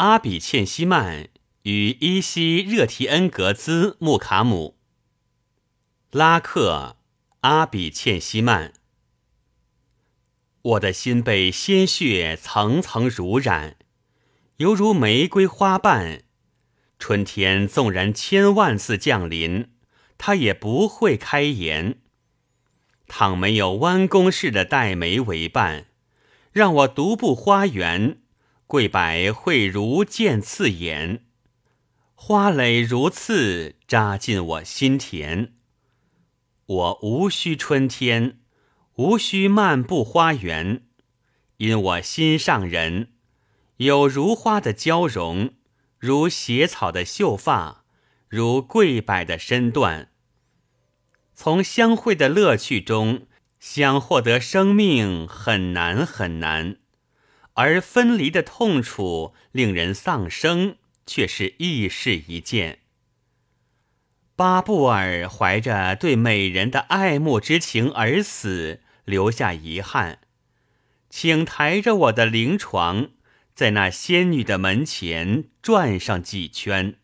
阿比欠西曼与伊西热提恩格兹穆卡姆。拉克，阿比欠西曼。我的心被鲜血层层濡染，犹如玫瑰花瓣。春天纵然千万次降临，它也不会开颜。倘没有弯弓式的黛眉为伴，让我独步花园，桂柏会如剑刺眼，花蕾如刺扎进我心田。我无需春天。无需漫步花园，因我心上人有如花的娇容，如斜草的秀发，如桂柏的身段。从相会的乐趣中想获得生命很难很难，而分离的痛楚令人丧生，却是异事一件。巴布尔怀着对美人的爱慕之情而死。留下遗憾，请抬着我的灵床，在那仙女的门前转上几圈。